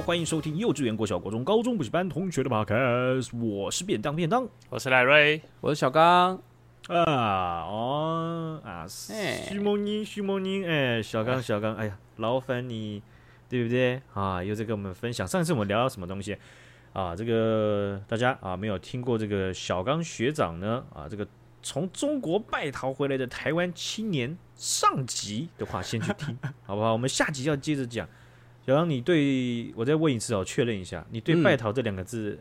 欢迎收听幼稚园、国小、国中、高中补习班同学的 Podcast，我是便当便当，我是赖瑞，我是小刚。啊哦啊，徐梦妮，徐梦妮，哎，小刚，小刚，哎呀，劳烦你，对不对啊？又在跟我们分享，上次我们聊到什么东西啊？这个大家啊没有听过这个小刚学长呢啊，这个从中国败逃回来的台湾青年上集的话，先去听，好不好？我们下集要接着讲。小刚，你对我再问一次哦，确认一下，你对“拜逃”这两个字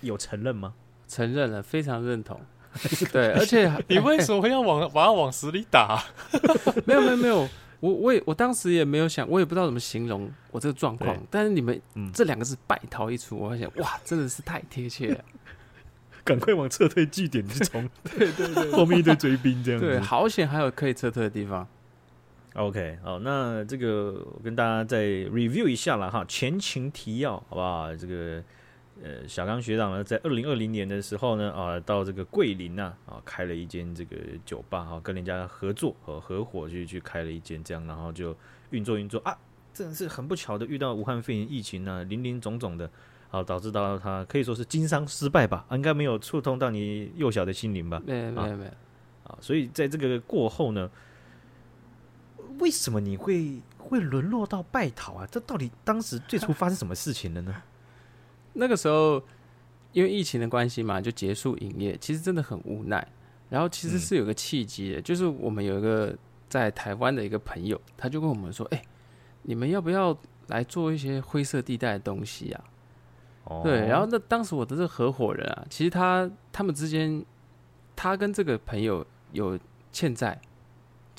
有承认吗？嗯、承认了，非常认同。对，而且 你为什么会要往把它往死里打？没有没有没有，我我也我当时也没有想，我也不知道怎么形容我这个状况。但是你们这两个字“败逃”一出，我发现哇，真的是太贴切了。赶快往撤退据点去冲！对对对，后面一堆追兵这样子。对，好险还有可以撤退的地方。OK，好，那这个我跟大家再 review 一下了哈，前情提要，好不好？这个。呃，小刚学长呢，在二零二零年的时候呢，啊，到这个桂林呐，啊，开了一间这个酒吧，哈，跟人家合作和合伙去去开了一间这样，然后就运作运作啊，真的是很不巧的遇到武汉肺炎疫情呢，林林总总的，好，导致到他可以说是经商失败吧，应该没有触动到你幼小的心灵吧？没有没有没有，啊，所以在这个过后呢，为什么你会会沦落到拜讨啊？这到底当时最初发生什么事情了呢？那个时候，因为疫情的关系嘛，就结束营业。其实真的很无奈。然后其实是有个契机的，嗯、就是我们有一个在台湾的一个朋友，他就跟我们说：“哎、欸，你们要不要来做一些灰色地带的东西啊？”哦、对。然后那当时我的这个合伙人啊，其实他他们之间，他跟这个朋友有欠债，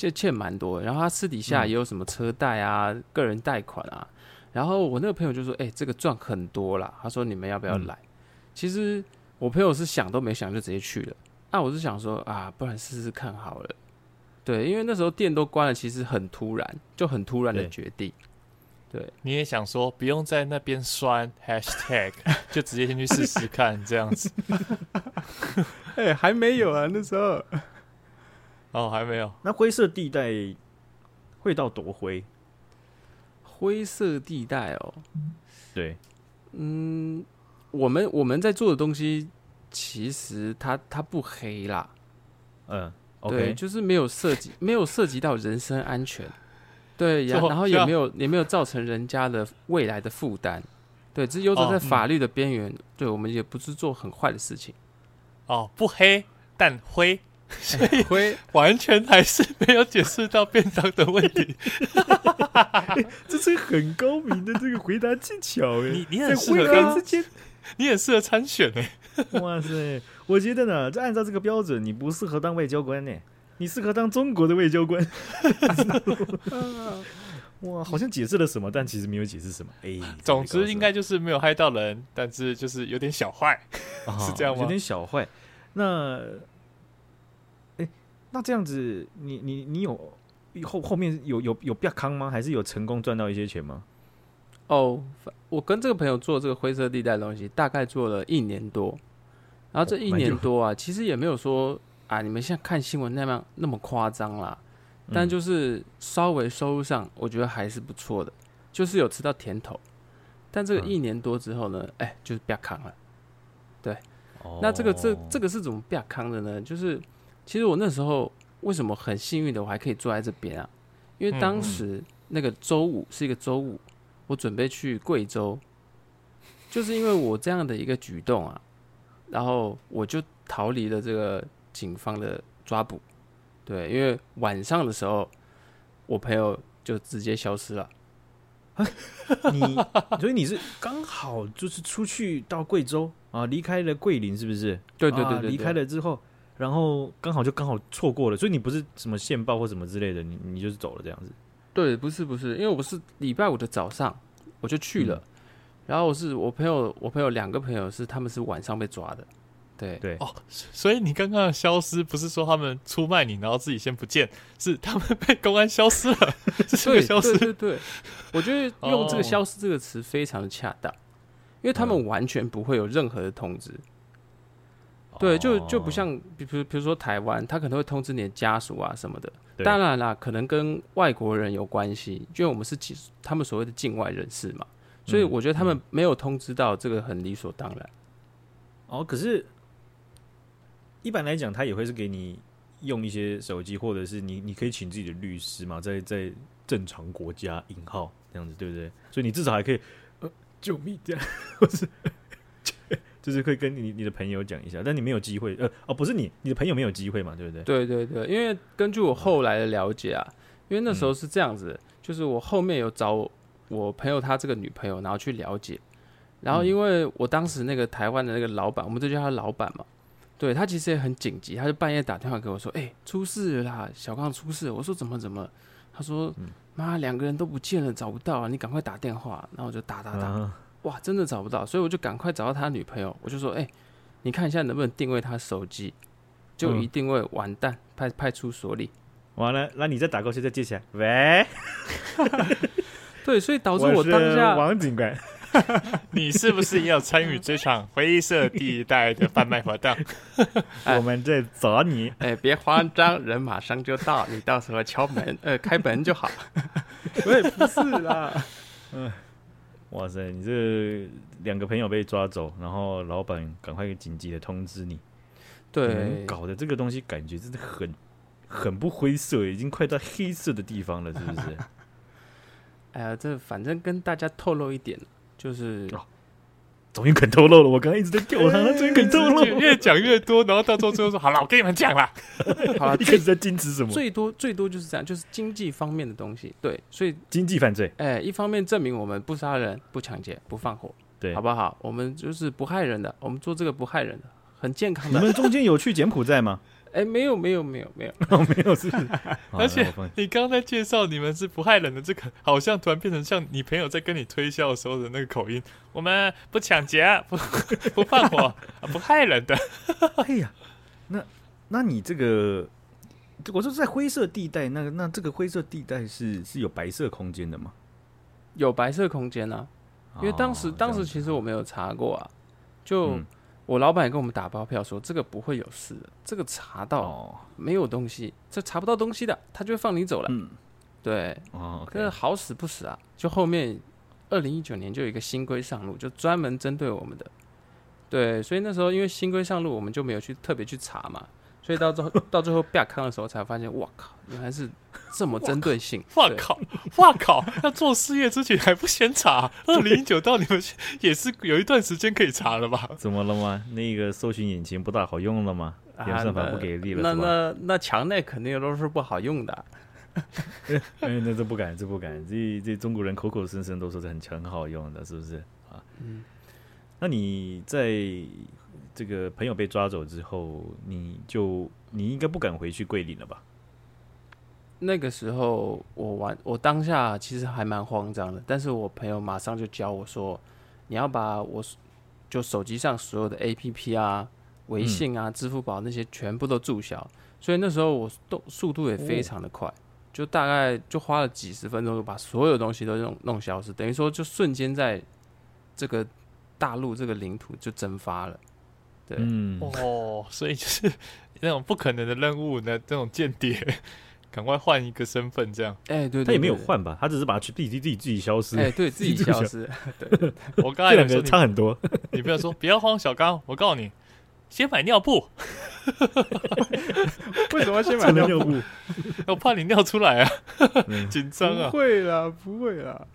就欠蛮多。然后他私底下也有什么车贷啊、嗯、个人贷款啊。然后我那个朋友就说：“哎、欸，这个赚很多啦。”他说：“你们要不要来？”嗯、其实我朋友是想都没想就直接去了。啊，我是想说啊，不然试试看好了。对，因为那时候店都关了，其实很突然，就很突然的决定。对，对你也想说不用在那边酸 hashtag，就直接先去试试看这样子。哎、欸，还没有啊，那时候。哦，还没有。那灰色地带会到多灰？灰色地带哦，对，嗯，我们我们在做的东西，其实它它不黑啦，嗯对，就是没有涉及 没有涉及到人身安全，对，然然后也没有也没有造成人家的未来的负担，对，只是游走在法律的边缘，哦嗯、对我们也不是做很坏的事情，哦，不黑但灰。所以灰完全还是没有解释到便当的问题，欸，这是很高明的这个回答技巧哎！你你很适合之间，你很适合参选哎！哇塞，我觉得呢，就按照这个标准，你不适合当外交官呢，你适合当中国的外交官。哇，好像解释了什么，但其实没有解释什么。哎，欸，总之应该就是没有害到人，但是就是有点小坏，是这样吗？有点小坏，那。那这样子，你你你有后后面有有有变康吗？还是有成功赚到一些钱吗？哦，我跟这个朋友做这个灰色地带的东西，大概做了一年多。然后这一年多啊，其实也没有说啊，你们现在看新闻那样那么夸张啦。但就是稍微收入上，我觉得还是不错的，就是有吃到甜头。但这个一年多之后呢，哎、欸，就是变康了。对，那这个这这个是怎么变康的呢？就是。其实我那时候为什么很幸运的，我还可以坐在这边啊？因为当时那个周五是一个周五，我准备去贵州，就是因为我这样的一个举动啊，然后我就逃离了这个警方的抓捕。对，因为晚上的时候，我朋友就直接消失了。你所以你是刚好就是出去到贵州啊，离开了桂林，是不是？对对对对，离开了之后。然后刚好就刚好错过了，所以你不是什么线报或什么之类的，你你就是走了这样子。对，不是不是，因为我是礼拜五的早上我就去了，嗯、然后我是我朋友，我朋友两个朋友是他们是晚上被抓的。对对哦，所以你刚刚的消失不是说他们出卖你，然后自己先不见，是他们被公安消失了。这个消失，对对对，我觉得用这个“消失”这个词非常的恰当，因为他们完全不会有任何的通知。对，就就不像，比如比如说台湾，他可能会通知你的家属啊什么的。当然啦，可能跟外国人有关系，因为我们是其他们所谓的境外人士嘛，所以我觉得他们没有通知到这个很理所当然。哦，可是，一般来讲，他也会是给你用一些手机，或者是你你可以请自己的律师嘛，在在正常国家引号这样子，对不对？所以你至少还可以呃救命这样，或是就是会跟你你的朋友讲一下，但你没有机会，呃哦，不是你你的朋友没有机会嘛，对不对？对对对，因为根据我后来的了解啊，因为那时候是这样子，嗯、就是我后面有找我。朋友他这个女朋友，然后去了解，然后因为我当时那个台湾的那个老板，我们都叫他老板嘛，对，他其实也很紧急，他就半夜打电话给我说：“哎，出事了啦，小刚出事了。”我说：“怎么怎么？”他说：“妈，两个人都不见了，找不到啊，你赶快打电话。”然后我就打打打，哇，真的找不到，所以我就赶快找到他女朋友，我就说：“哎，你看一下能不能定位他手机？”就一定位，完蛋，派派出所里。完了，那你再打过去，再接起来，喂。对，所以导致我当下王警官，你是不是也要参与这场灰色地带的贩卖活动？我们在找你，哎，别慌张，人马上就到，你到时候敲门，呃，开门就好。我也不是啦，嗯，哇塞，你这两个朋友被抓走，然后老板赶快紧急的通知你，对，搞的这个东西感觉真的很很不灰色，已经快到黑色的地方了，是不是？哎呀，这反正跟大家透露一点，就是终于肯透露了。我刚刚一直在吊他，他终于肯透露，越讲越多，然后到最后最后说：“好了，我跟你们讲了。”好了，一开始在矜持什么？最多最多就是这样，就是经济方面的东西。对，所以经济犯罪。哎，一方面证明我们不杀人、不抢劫、不放火，对，好不好？我们就是不害人的，我们做这个不害人的，很健康的。你们中间有去柬埔寨吗？哎，没有没有没有没有没有是，而且你刚才介绍你们是不害人的，这个好像突然变成像你朋友在跟你推销的时候的那个口音。我们不抢劫，不 不放火，不害人的。哎呀，那那你这个，我说在灰色地带，那那这个灰色地带是是有白色空间的吗？有白色空间啊，因为当时当时其实我没有查过啊，就。我老板也跟我们打包票说，这个不会有事的，这个查到没有东西，这查不到东西的，他就会放你走了。嗯，对，哦，可是好死不死啊，就后面二零一九年就有一个新规上路，就专门针对我们的。对，所以那时候因为新规上路，我们就没有去特别去查嘛。所以到最后，到最后被康的时候，才发现，哇靠，原来是这么针对性！哇靠，哇靠，要做事业之前还不先查？二零一九到你们也是有一段时间可以查了吧？怎么了吗？那个搜寻引擎不大好用了吗？演算法不给力了？那那那墙内肯定都是不好用的。哎，那这不敢，这不敢，这这中国人口口声声都说是很很好用的，是不是啊？嗯，那你在？这个朋友被抓走之后，你就你应该不敢回去桂林了吧？那个时候我玩，我当下其实还蛮慌张的，但是我朋友马上就教我说，你要把我就手机上所有的 APP 啊、微信啊、支付宝那些全部都注销，所以那时候我动速度也非常的快，就大概就花了几十分钟就把所有东西都弄弄消失，等于说就瞬间在这个大陆这个领土就蒸发了。嗯哦，所以就是 那种不可能的任务的这种间谍，赶快换一个身份这样。哎、欸，对，他也没有换吧，他只是把自己自己自己消失。哎、欸，对自己消失。对，我刚才两个差很多。你不要说，不要慌，小刚，我告诉你，先买尿布。为什么先买尿布？我怕你尿出来啊，紧张啊。不会啦，不会啦。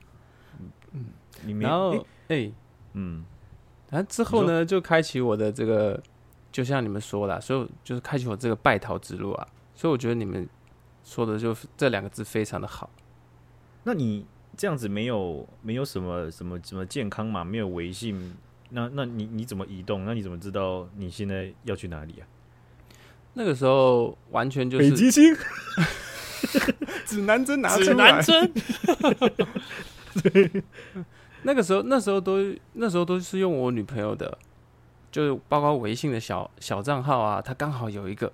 嗯，你没然后哎，欸、嗯。然后之后呢，就开启我的这个，就像你们说的，所以就是开启我这个败逃之路啊。所以我觉得你们说的就这两个字非常的好。那你这样子没有没有什么什么什么健康嘛，没有微信，那那你你怎么移动？那你怎么知道你现在要去哪里啊？那个时候完全就是北极星，指南针拿指南针，对。那个时候，那时候都那时候都是用我女朋友的，就是包括微信的小小账号啊，她刚好有一个，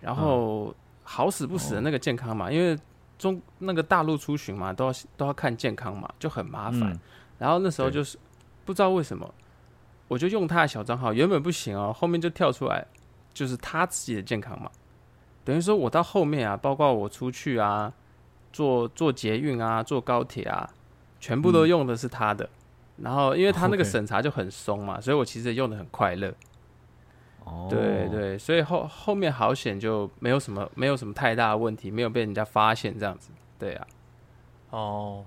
然后好死不死的那个健康码，因为中那个大陆出巡嘛，都要都要看健康码，就很麻烦。然后那时候就是不知道为什么，我就用她的小账号，原本不行哦，后面就跳出来就是她自己的健康码，等于说我到后面啊，包括我出去啊，坐坐捷运啊，坐高铁啊。全部都用的是他的，然后因为他那个审查就很松嘛，所以我其实用的很快乐。哦，对对，所以后后面好险就没有什么没有什么太大的问题，没有被人家发现这样子。对啊，哦。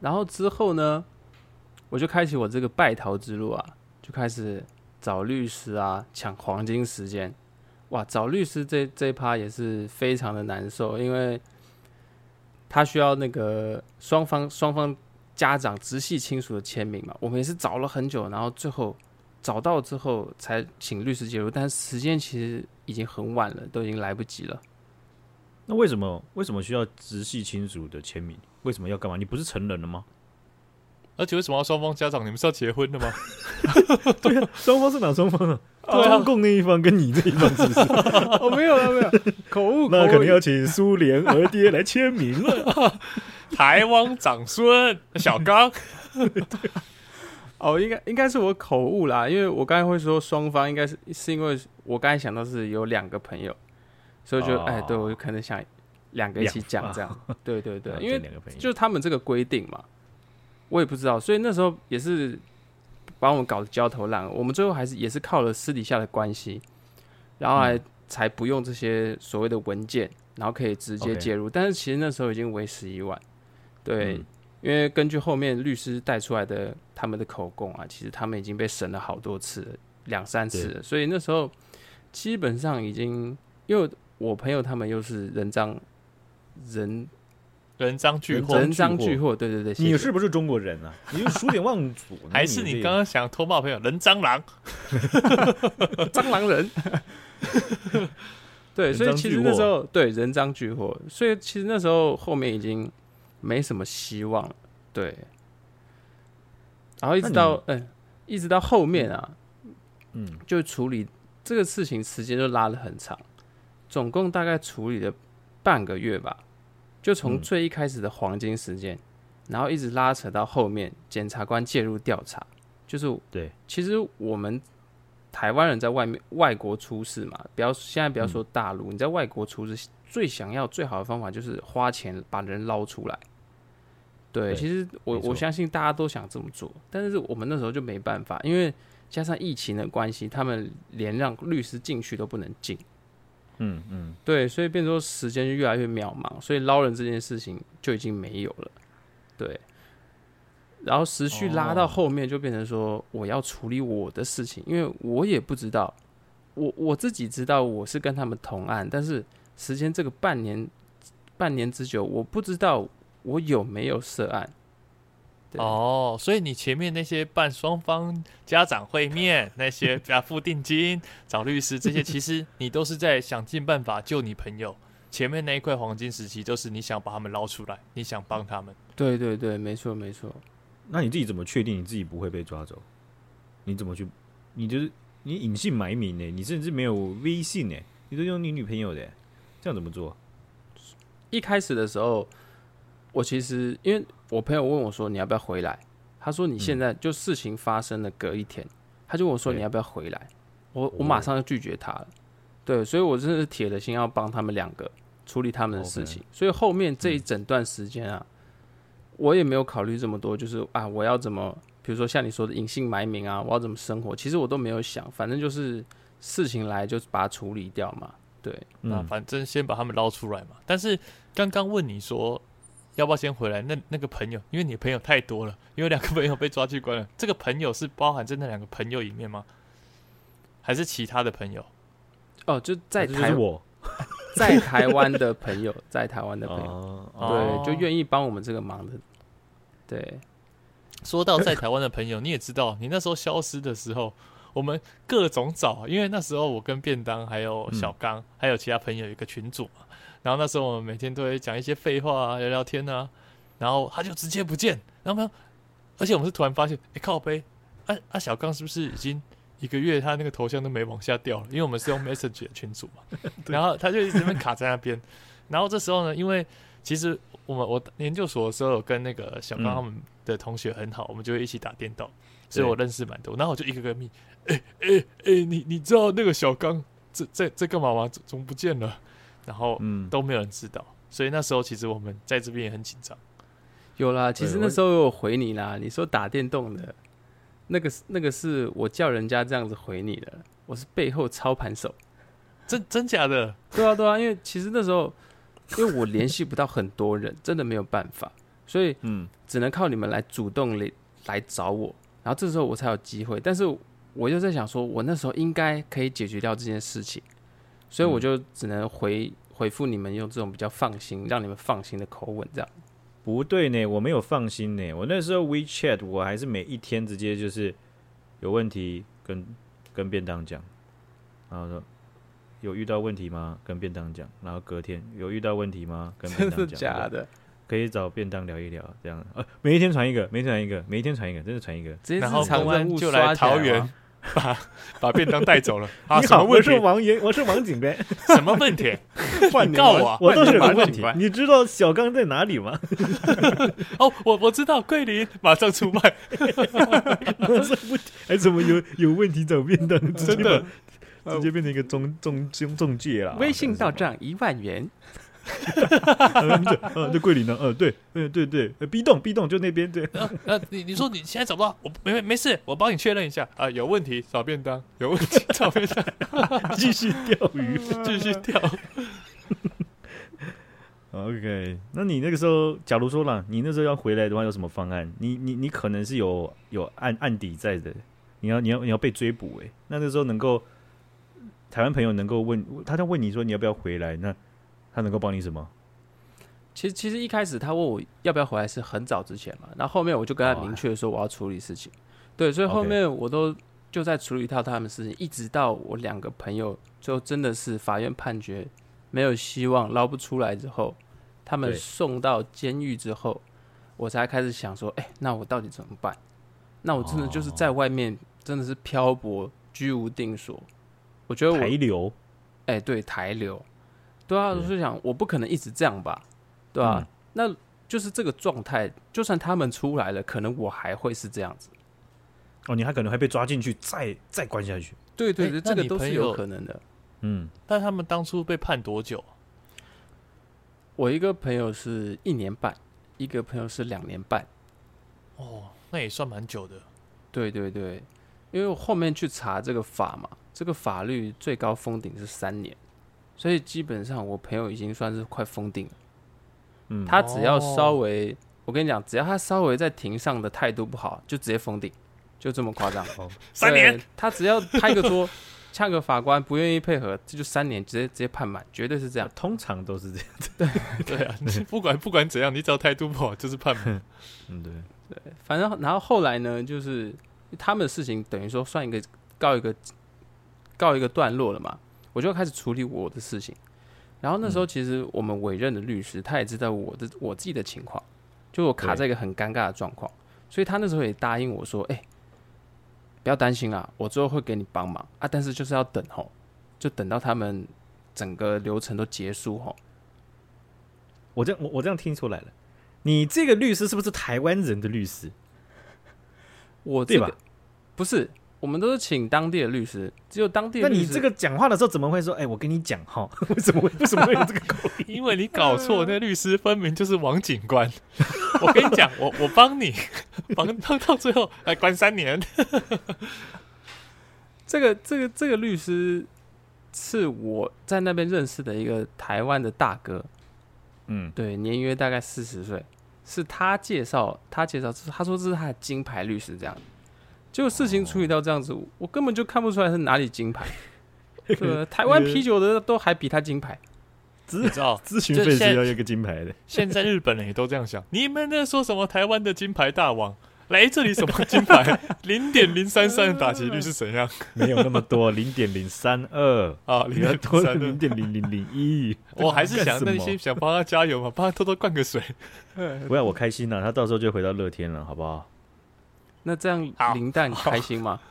然后之后呢，我就开启我这个败逃之路啊，就开始找律师啊，抢黄金时间。哇，找律师这这一趴也是非常的难受，因为他需要那个双方双方家长直系亲属的签名嘛。我们也是找了很久，然后最后找到之后才请律师介入，但时间其实已经很晚了，都已经来不及了。那为什么为什么需要直系亲属的签名？为什么要干嘛？你不是成人了吗？而且为什么要双方家长？你们是要结婚的吗？对啊，双方是哪双方啊？中共那一方跟你这一方是不是？哦，没有了，没有口误。那肯定要请苏联儿爹来签名了。台湾长孙小刚。哦，应该应该是我口误啦，因为我刚才会说双方，应该是是因为我刚才想到是有两个朋友，所以就哎，对我就可能想两个一起讲这样。对对对，因为就是他们这个规定嘛。我也不知道，所以那时候也是把我们搞得焦头烂额。我们最后还是也是靠了私底下的关系，然后还才不用这些所谓的文件，然后可以直接介入。但是其实那时候已经为时已晚，对，因为根据后面律师带出来的他们的口供啊，其实他们已经被审了好多次了，两三次了，所以那时候基本上已经，因为我朋友他们又是人赃人。人赃俱获，人赃俱获，对对对，你是不是中国人啊？你就数典忘祖，还是你刚刚想偷骂朋友人蟑螂？蟑螂人，对，所以其实那时候对人赃俱获，所以其实那时候后面已经没什么希望了，对。然后一直到嗯，一直到后面啊，嗯，就处理这个事情时间就拉了很长，总共大概处理了半个月吧。就从最一开始的黄金时间，嗯，然后一直拉扯到后面检察官介入调查，就是对，其实我们台湾人在外面外国出事嘛，不要现在不要说大陆，嗯，你在外国出事，最想要最好的方法就是花钱把人捞出来。对，对其实我我相信大家都想这么做，但是我们那时候就没办法，因为加上疫情的关系，他们连让律师进去都不能进。嗯嗯，对，所以变成说时间就越来越渺茫，所以捞人这件事情就已经没有了，对。然后时序拉到后面就变成说我要处理我的事情，因为我也不知道，我我自己知道我是跟他们同案，但是时间这个半年半年之久，我不知道我有没有涉案。哦，所以你前面那些办双方家长会面，那些 要付定金、找律师这些，其实你都是在想尽办法救你朋友。前面那一块黄金时期，就是你想把他们捞出来，你想帮他们。对对对，没错没错。那你自己怎么确定你自己不会被抓走？你怎么去？你就是你隐姓埋名呢？你甚至没有微信呢？你都用你女朋友的，这样怎么做？一开始的时候。我其实，因为我朋友问我说：“你要不要回来？”他说：“你现在就事情发生了，隔一天，他就问我说：‘你要不要回来？’我我马上就拒绝他了。对，所以我真的是铁了心要帮他们两个处理他们的事情。所以后面这一整段时间啊，我也没有考虑这么多，就是啊，我要怎么，比如说像你说的隐姓埋名啊，我要怎么生活？其实我都没有想，反正就是事情来就把它处理掉嘛。对，那反正先把他们捞出来嘛。但是刚刚问你说。要不要先回来？那那个朋友，因为你朋友太多了，因为两个朋友被抓去关了。这个朋友是包含在那两个朋友里面吗？还是其他的朋友？哦，就在台我，在台湾的朋友，在台湾的朋友，哦、对，就愿意帮我们这个忙的。对，说到在台湾的朋友，你也知道，你那时候消失的时候，我们各种找，因为那时候我跟便当还有小刚、嗯、还有其他朋友有一个群组嘛。然后那时候我们每天都会讲一些废话啊，聊聊天啊，然后他就直接不见，然后而且我们是突然发现，哎靠背，啊啊小刚是不是已经一个月他那个头像都没往下掉了？因为我们是用 Message 的群组嘛，然后他就一直被卡在那边。然后这时候呢，因为其实我们我研究所的时候有跟那个小刚他们的同学很好，嗯、我们就会一起打电动，所以我认识蛮多。然后我就一个个密，哎哎哎，你你知道那个小刚在在在干嘛吗？怎怎么不见了？然后，嗯，都没有人知道，嗯，所以那时候其实我们在这边也很紧张。有啦，其实那时候我有回你啦。你说打电动的，那个那个是我叫人家这样子回你的，我是背后操盘手，真真假的？对啊对啊，因为其实那时候因为我联系不到很多人，真的没有办法，所以嗯，只能靠你们来主动来来找我，然后这时候我才有机会。但是我就在想说，我那时候应该可以解决掉这件事情，所以我就只能回回复你们，用这种比较放心、让你们放心的口吻这样。不对呢，我没有放心呢。我那时候 WeChat 我还是每一天直接就是有问题跟跟便当讲，然后说有遇到问题吗？跟便当讲，然后隔天有遇到问题吗？跟便当讲，真的假的？可以找便当聊一聊，这样呃，每一天传一个，每天传一个，每一天传一个，真的传一个，然后公安就来桃园。把把便当带走了。你好，我是王爷，我是王警官。什么问题？换告我，我倒是有个问题。你知道小刚在哪里吗？哦，我我知道，桂林马上出卖。马上不，还怎么有有问题找便当？真的，直接变成一个中中中中介了。微信到账一万元。呃，在桂林呢，呃，对，嗯，对对，B 栋 B 栋就那边，对，呃，你你说你现在找不到，我没没事，我帮你确认一下啊，有问题找便当，有问题找便当，继续钓鱼，继续钓。OK，那你那个时候，假如说了，你那时候要回来的话，有什么方案？你你你可能是有有案案底在的，你要你要你要被追捕哎，那那时候能够台湾朋友能够问他，在问你说你要不要回来那？他能够帮你什么？其实，其实一开始他问我要不要回来是很早之前嘛，然后后面我就跟他明确说我要处理事情，哦、对，所以后面我都就在处理一套他们的事情一直到我两个朋友最后真的是法院判决没有希望捞不出来之后，他们送到监狱之后，我才开始想说，哎、欸，那我到底怎么办？那我真的就是在外面真的是漂泊，居无定所。我觉得我台流，哎、欸，对，台流。对啊，我是想，我不可能一直这样吧，对吧、啊嗯？那就是这个状态，就算他们出来了，可能我还会是这样子。哦，你还可能会被抓进去，再再关下去。对对对，这个都是有可能的。嗯，但他们当初被判多久？我一个朋友是一年半，一个朋友是两年半。哦，那也算蛮久的。对对对，因为我后面去查这个法嘛，这个法律最高封顶是三年。所以基本上，我朋友已经算是快封顶了。嗯，他只要稍微，哦、我跟你讲，只要他稍微在庭上的态度不好，就直接封顶，就这么夸张。哦，三年，他只要拍个桌，呛个法官不愿意配合，这就三年，直接直接判满，绝对是这样。通常都是这样子。对 对啊，你不管不管怎样，你只要态度不好，就是判满。嗯，对对，反正然后后来呢，就是他们的事情等于说算一个告一个告一个段落了嘛。我就开始处理我的事情，然后那时候其实我们委任的律师，他也知道我的我自己的情况，就我卡在一个很尴尬的状况，所以他那时候也答应我说：“哎，不要担心啊，我之后会给你帮忙啊，但是就是要等吼，就等到他们整个流程都结束吼。”我这样我我这样听出来了，你这个律师是不是台湾人的律师？我这个，对吧？不是。我们都是请当地的律师，只有当地的律师。那你这个讲话的时候怎么会说？哎、欸，我跟你讲哈，为什么会为什么会有这个口音？因为你搞错，那个、律师分明就是王警官。我跟你讲，我我帮你，帮到到最后来关三年。这个这个这个律师是我在那边认识的一个台湾的大哥，嗯，对，年约大概四十岁，是他介绍，他介绍，他说这是他的金牌律师，这样。结果事情处理到这样子，我根本就看不出来是哪里金牌。对，台湾啤酒的都还比他金牌。你知道咨询费是要一个金牌的。现在日本人也都这样想。你们在说什么台湾的金牌大王？来这里什么金牌？零点零三三的打击率是怎样？没有那么多，零点零三二 啊，零点多零点零零零一。我还是想那些想帮他加油嘛，帮他偷偷灌个水。不要我开心了，他到时候就回到乐天了，好不好？那这样林蛋开心吗？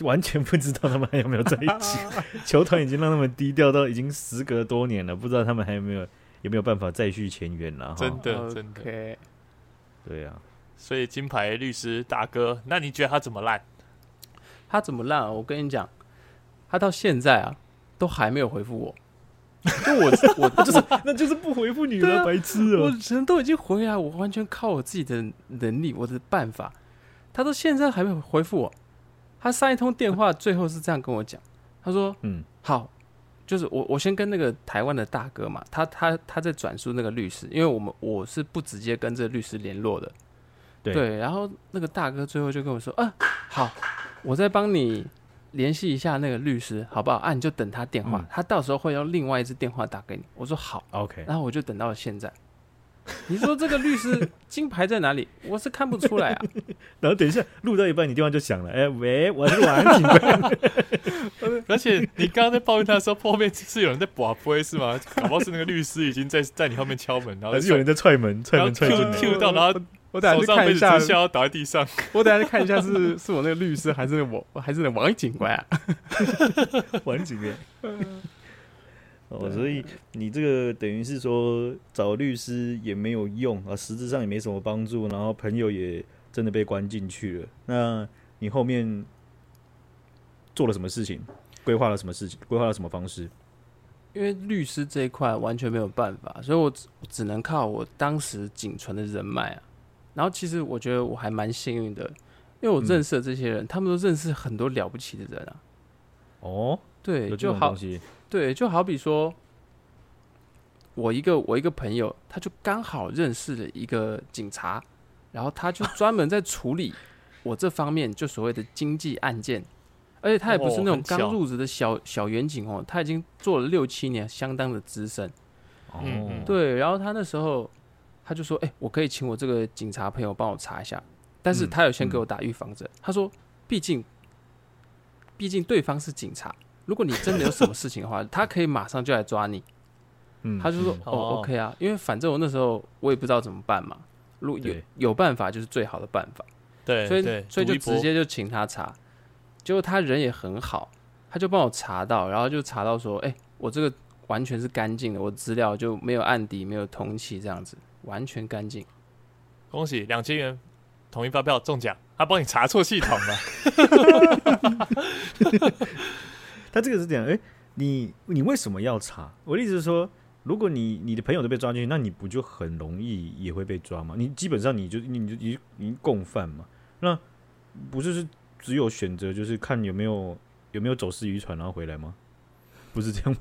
完全不知道他们还有没有在一起。球团已经让他们低调到已经时隔多年了，不知道他们还有没有有没有办法再续前缘了。真的，真的，对呀。所以金牌律师大哥，那你觉得他怎么烂？他怎么烂？啊我跟你讲，他到现在啊都还没有回复我。就我我 就是那就是不回复你了，啊、白痴哦、我人都已经回来，我完全靠我自己的能力，我的办法。他到现在还没有回复我。他上一通电话最后是这样跟我讲，他说：“嗯，好，就是我我先跟那个台湾的大哥嘛，他他他在转述那个律师，因为我们我是不直接跟这个律师联络的，对，对。然后那个大哥最后就跟我说：‘啊，好，我再帮你。’”联系一下那个律师，好不好？啊，你就等他电话，嗯、他到时候会用另外一支电话打给你。我说好，OK。然后我就等到了现在。你说这个律师金牌在哪里？我是看不出来啊。然后等一下录到一半，你电话就响了。哎、欸，喂，我是王警官。而且你刚刚在抱怨他的时候，后面是有人在拔杯是吗？搞不好是那个律师已经在在你后面敲门，然后还是有人在踹门，踹门踹进来。Q 到，然后。我等下去看一下，倒在地上。我等下去看一下是，是是我那个律师，还是我，还是那王警官啊？王警官。哦，所以你这个等于是说找律师也没有用啊，实质上也没什么帮助，然后朋友也真的被关进去了。那你后面做了什么事情？规划了什么事情？规划了什么方式？因为律师这一块完全没有办法，所以我只只能靠我当时仅存的人脉啊。然后其实我觉得我还蛮幸运的，因为我认识的这些人，嗯、他们都认识很多了不起的人啊。哦，对，就好，对，就好比说，我一个我一个朋友，他就刚好认识了一个警察，然后他就专门在处理我这方面就所谓的经济案件，而且他也不是那种刚入职的小小员警哦，他已经做了六七年，相当的资深。哦，对，然后他那时候。他就说：“哎、欸，我可以请我这个警察朋友帮我查一下，但是他有先给我打预防针。嗯嗯、他说，毕竟，毕竟对方是警察，如果你真的有什么事情的话，他可以马上就来抓你。嗯，他就说：嗯、哦，OK 啊，因为反正我那时候我也不知道怎么办嘛，如果有有办法就是最好的办法。对，所以所以就直接就请他查，结果他人也很好，他就帮我查到，然后就查到说：哎、欸，我这个完全是干净的，我资料就没有案底，没有通气这样子。”完全干净，恭喜两千元统一发票中奖，他帮你查错系统了。他这个是这样，哎、欸，你你为什么要查？我的意思是说，如果你你的朋友都被抓进去，那你不就很容易也会被抓吗？你基本上你就你就你你共犯嘛，那不就是只有选择就是看有没有有没有走私渔船然后回来吗？不是这样吗？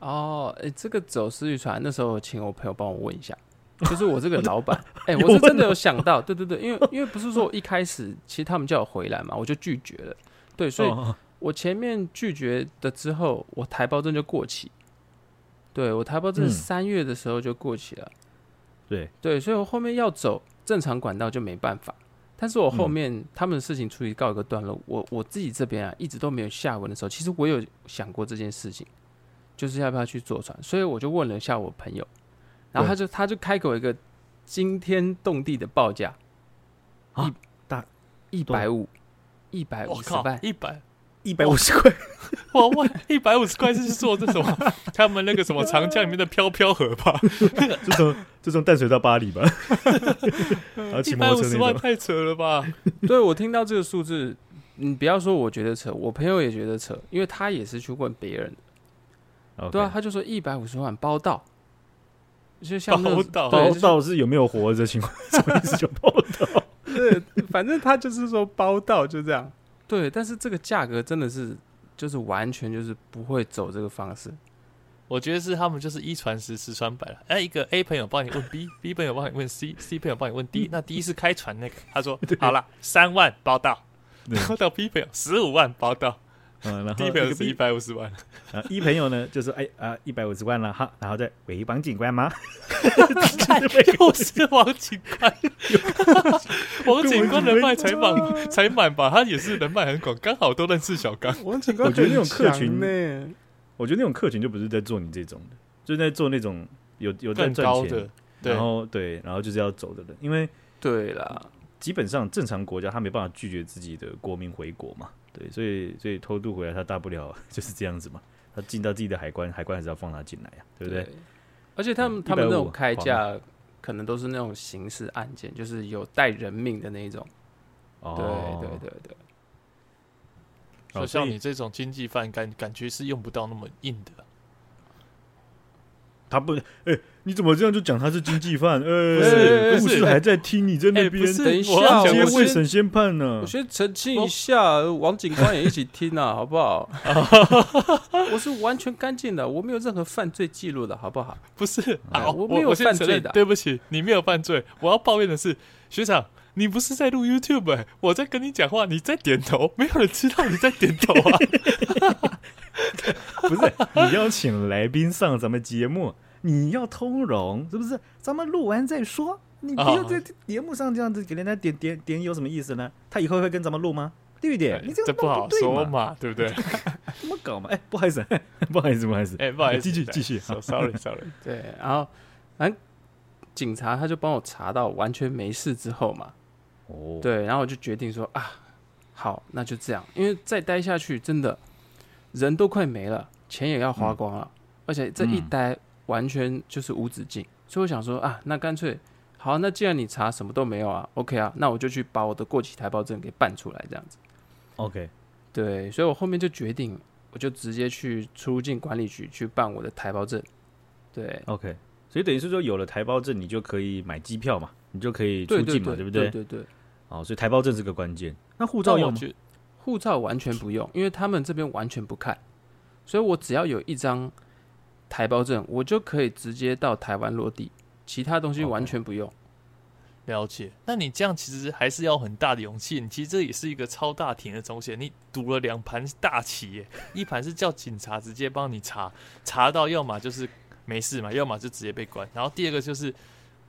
哦，哎、欸，这个走私渔船那时候请我朋友帮我问一下。就是我这个老板，哎、欸，我是真的有想到，对对对，因为因为不是说我一开始其实他们叫我回来嘛，我就拒绝了，对，所以我前面拒绝的之后，我台胞证就过期，对我台胞证三月的时候就过期了，嗯、对。对，所以我后面要走正常管道就没办法，但是我后面他们的事情处理告一个段落，我我自己这边啊一直都没有下文的时候，其实我有想过这件事情，就是要不要去坐船，所以我就问了一下我朋友。然后他就他就开口一个惊天动地的报价，一大一百五，一百五十万，一百一百五十块，哇问一百五十块是做这什么？他们那个什么长江里面的飘飘河吧？就从就从淡水到巴黎吧？一百五十万太扯了吧？对，我听到这个数字，你不要说我觉得扯，我朋友也觉得扯，因为他也是去问别人的，对啊，他就说一百五十万包到。就像报道，报道是有没有活着情况，什么意思？就报道，对，反正他就是说报道就这样。对，但是这个价格真的是，就是完全就是不会走这个方式。我觉得是他们就是一传十，十传百了。哎，一个 A 朋友帮你问 B，B 朋友帮你问 C，C 朋友帮你问 D，那 D 是开船那个，他说 好了，三万报到，然后到 B 朋友十五万报到。嗯，然后第一朋友是一百五十万，啊，一朋友呢就是哎啊一百五十万了哈，然后再喂王警官吗？又是王警官，王警官人脉才满才满吧？他也是人脉很广，刚好都认识小刚。王警官，我觉得那种客群呢，我觉得那种客群就不是在做你这种的，就是在做那种有有在赚钱的，然后对，然后就是要走的人，因为对啦，基本上正常国家他没办法拒绝自己的国民回国嘛。对，所以所以偷渡回来，他大不了 就是这样子嘛。他进到自己的海关，海关还是要放他进来呀，对不对？对，而且他们、嗯、他们那种开价，可能都是那种刑事案件，就是有带人命的那一种。哦，对对对对。就像你这种经济犯，感感觉是用不到那么硬的。他不，哎、欸，你怎么这样就讲他是经济犯？呃、欸，不是，不是还在听你在那边、欸？等一下，直接未审先判呢、啊。我先澄清一下，王警官也一起听啊，好不好？我是完全干净的，我没有任何犯罪记录的，好不好？不是啊，我没有犯罪的。对不起，你没有犯罪。我要抱怨的是，学长，你不是在录 YouTube，、欸、我在跟你讲话，你在点头，没有人知道你在点头啊。不是，你邀请来宾上咱们节目，你要通融，是不是？咱们录完再说，你不要在节目上这样子给人家点点点，有什么意思呢？他以后会跟咱们录吗？对不对？你这样不好说嘛，对不对？怎么搞嘛？哎，不好意思，不好意思，不好意思，哎，不好意思，继续继续。好，sorry，sorry。对，然后，反正警察他就帮我查到完全没事之后嘛，哦，对，然后我就决定说啊，好，那就这样，因为再待下去真的。人都快没了，钱也要花光了，嗯、而且这一待完全就是无止境，嗯、所以我想说啊，那干脆好，那既然你查什么都没有啊，OK 啊，那我就去把我的过期台胞证给办出来，这样子。OK，对，所以我后面就决定，我就直接去出入境管理局去办我的台胞证。对，OK，所以等于是说有了台胞证，你就可以买机票嘛，你就可以出境嘛，对不对？对对对。哦，所以台胞证是个关键。那护照用吗？护照完全不用，因为他们这边完全不看，所以我只要有一张台胞证，我就可以直接到台湾落地，其他东西完全不用。Okay. 了解，那你这样其实还是要很大的勇气。你其实这也是一个超大庭的东西，你赌了两盘大棋耶，一盘是叫警察直接帮你查，查到要么就是没事嘛，要么就直接被关。然后第二个就是，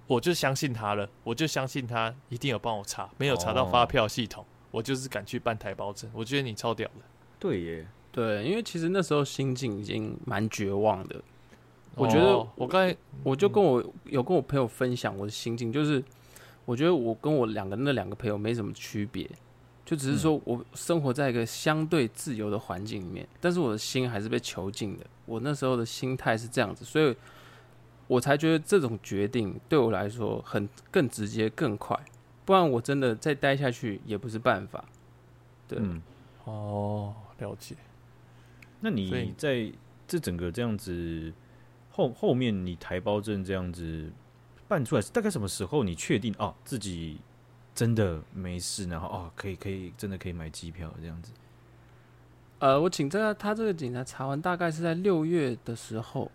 我就相信他了，我就相信他一定有帮我查，没有查到发票系统。Oh. 我就是敢去办台胞证，我觉得你超屌的。对耶，对，因为其实那时候心境已经蛮绝望的。哦、我觉得我刚才我就跟我、嗯、有跟我朋友分享我的心境，就是我觉得我跟我两个那两个朋友没什么区别，就只是说我生活在一个相对自由的环境里面，但是我的心还是被囚禁的。我那时候的心态是这样子，所以我才觉得这种决定对我来说很更直接、更快。不然我真的再待下去也不是办法。对，嗯、哦，了解。那你在这整个这样子后后面，你台胞证这样子办出来，大概什么时候你确定哦自己真的没事，然后哦可以可以真的可以买机票这样子？呃，我请这个他这个警察查完，大概是在六月的时候，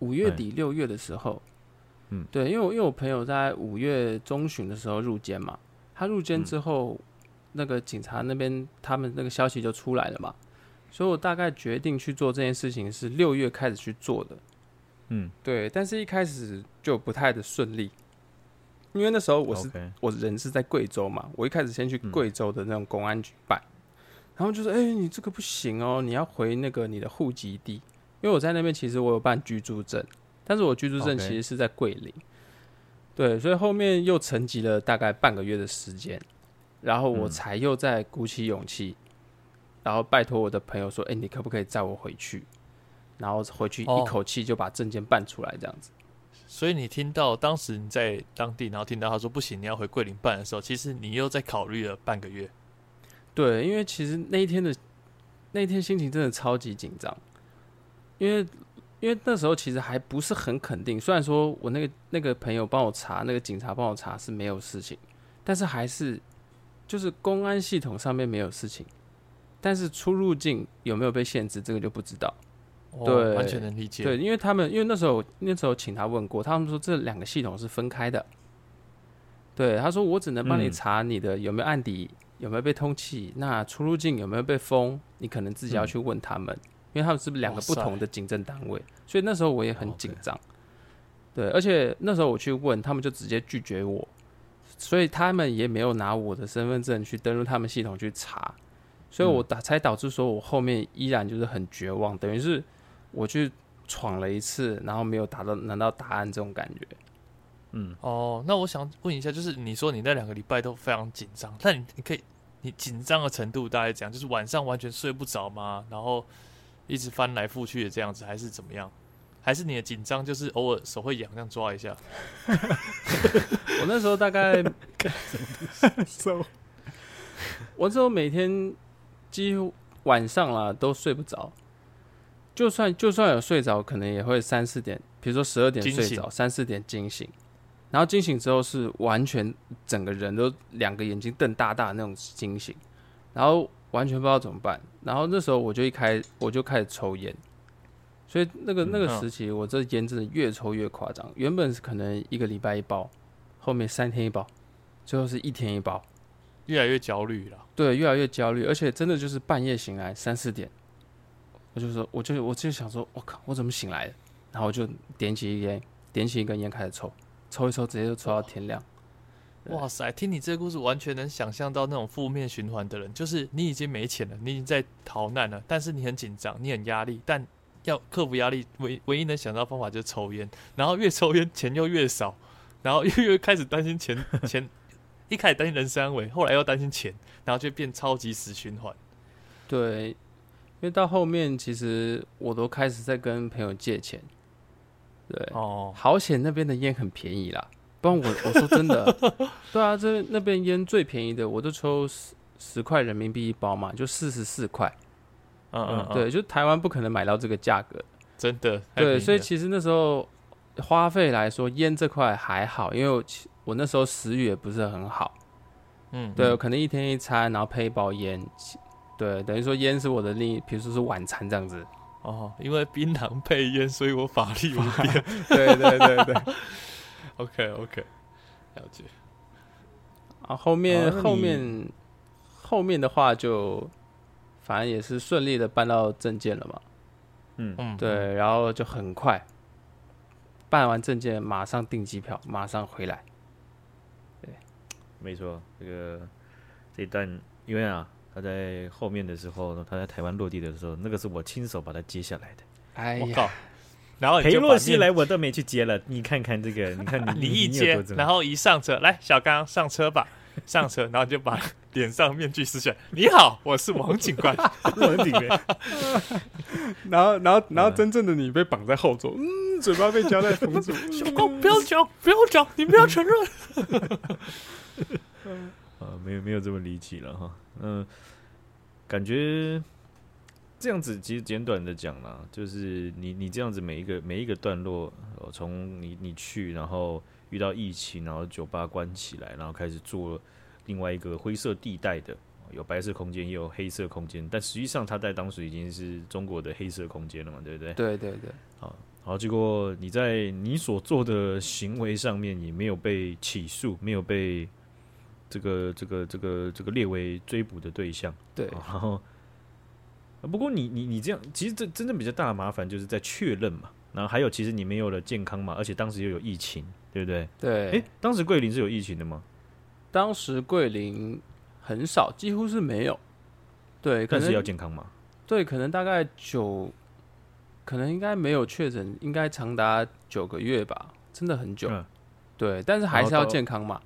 五月底六月的时候。嗯，对，因为我因为我朋友在五月中旬的时候入监嘛，他入监之后，嗯、那个警察那边他们那个消息就出来了嘛，所以我大概决定去做这件事情是六月开始去做的，嗯，对，但是一开始就不太的顺利，因为那时候我是我人是在贵州嘛，我一开始先去贵州的那种公安局办，嗯、然后就说，哎、欸，你这个不行哦，你要回那个你的户籍地，因为我在那边其实我有办居住证。但是我居住证其实是在桂林.对，所以后面又沉寂了大概半个月的时间，然后我才又再鼓起勇气，嗯、然后拜托我的朋友说：“哎、欸，你可不可以载我回去？”然后回去一口气就把证件办出来，这样子。哦、所以你听到当时你在当地，然后听到他说不行，你要回桂林办的时候，其实你又在考虑了半个月。对，因为其实那一天的那一天心情真的超级紧张，因为。因为那时候其实还不是很肯定，虽然说我那个那个朋友帮我查，那个警察帮我查是没有事情，但是还是就是公安系统上面没有事情，但是出入境有没有被限制，这个就不知道。哦、对，完全能理解。对，因为他们因为那时候那时候请他问过，他们说这两个系统是分开的。对，他说我只能帮你查你的有没有案底，嗯、有没有被通缉，那出入境有没有被封，你可能自己要去问他们。嗯因为他们是不是两个不同的警政单位，所以那时候我也很紧张。对，而且那时候我去问，他们就直接拒绝我，所以他们也没有拿我的身份证去登录他们系统去查，所以我导才导致说我后面依然就是很绝望，等于是我去闯了一次，然后没有达到拿到答案这种感觉。嗯，哦，那我想问一下，就是你说你那两个礼拜都非常紧张，那你你可以你紧张的程度大概怎样？就是晚上完全睡不着吗？然后。一直翻来覆去的这样子，还是怎么样？还是你的紧张就是偶尔手会痒，这样抓一下？我那时候大概 我那时候每天几乎晚上啦都睡不着，就算就算有睡着，可能也会三四点比如说十二点睡着，三四点惊醒，然后惊醒之后是完全整个人都两个眼睛瞪大大的那种惊醒，然后完全不知道怎么办。然后那时候我就一开我就开始抽烟，所以那个那个时期我这烟真的越抽越夸张。原本是可能一个礼拜一包，后面三天一包，最后是一天一包，越来越焦虑了。对，越来越焦虑，而且真的就是半夜醒来三四点，我就说我就我就想说，我靠，我怎么醒来的？然后我就点起一根，点起一根烟开始抽，抽一抽，直接就抽到天亮。哇塞！听你这个故事，完全能想象到那种负面循环的人，就是你已经没钱了，你已经在逃难了，但是你很紧张，你很压力，但要克服压力，唯唯一能想到方法就是抽烟，然后越抽烟钱又越少，然后又又开始担心钱钱，一开始担心人身安危，后来又担心钱，然后就变超级死循环。对，因为到后面其实我都开始在跟朋友借钱。对哦，好险那边的烟很便宜啦，不然我我说真的，对啊，这那边烟最便宜的，我都抽十十块人民币一包嘛，就四十四块。嗯嗯，嗯，对，就台湾不可能买到这个价格，真的。对，所以其实那时候花费来说，烟这块还好，因为我我那时候食欲也不是很好。嗯，对，可能一天一餐，然后配一包烟，对，等于说烟是我的另一，比如说是晚餐这样子。哦，因为槟榔配烟，所以我法力无边。对对对对 ，OK OK，了解。啊，后面、啊、后面后面的话就，反正也是顺利的办到证件了嘛。嗯嗯，对，然后就很快办完证件，马上订机票，马上回来。对，没错，这个这一段因为啊。他在后面的时候，他在台湾落地的时候，那个是我亲手把他接下来的。哎呀，然后裴洛西来我都没去接了，你看看这个，你看你，你一接，然后一上车，来小刚上车吧，上车，然后就把脸上面具撕下来。你好，我是王警官，王警官。然后，然后，然后真正的你被绑在后座，嗯，嘴巴被胶带封住。小刚不要讲，不要讲，你不要承认。啊，没有没有这么离奇了哈，嗯，感觉这样子其实简短的讲啦，就是你你这样子每一个每一个段落，从你你去，然后遇到疫情，然后酒吧关起来，然后开始做另外一个灰色地带的，有白色空间也有黑色空间，但实际上它在当时已经是中国的黑色空间了嘛，对不对？对对对，好，好，结果你在你所做的行为上面也没有被起诉，没有被。这个这个这个这个列为追捕的对象，对，然后，不过你你你这样，其实这真正比较大的麻烦就是在确认嘛，然后还有其实你没有了健康嘛，而且当时又有疫情，对不对？对，哎，当时桂林是有疫情的吗？当时桂林很少，几乎是没有，对，但是要健康码，对，可能大概九，可能应该没有确诊，应该长达九个月吧，真的很久，嗯、对，但是还是要健康嘛。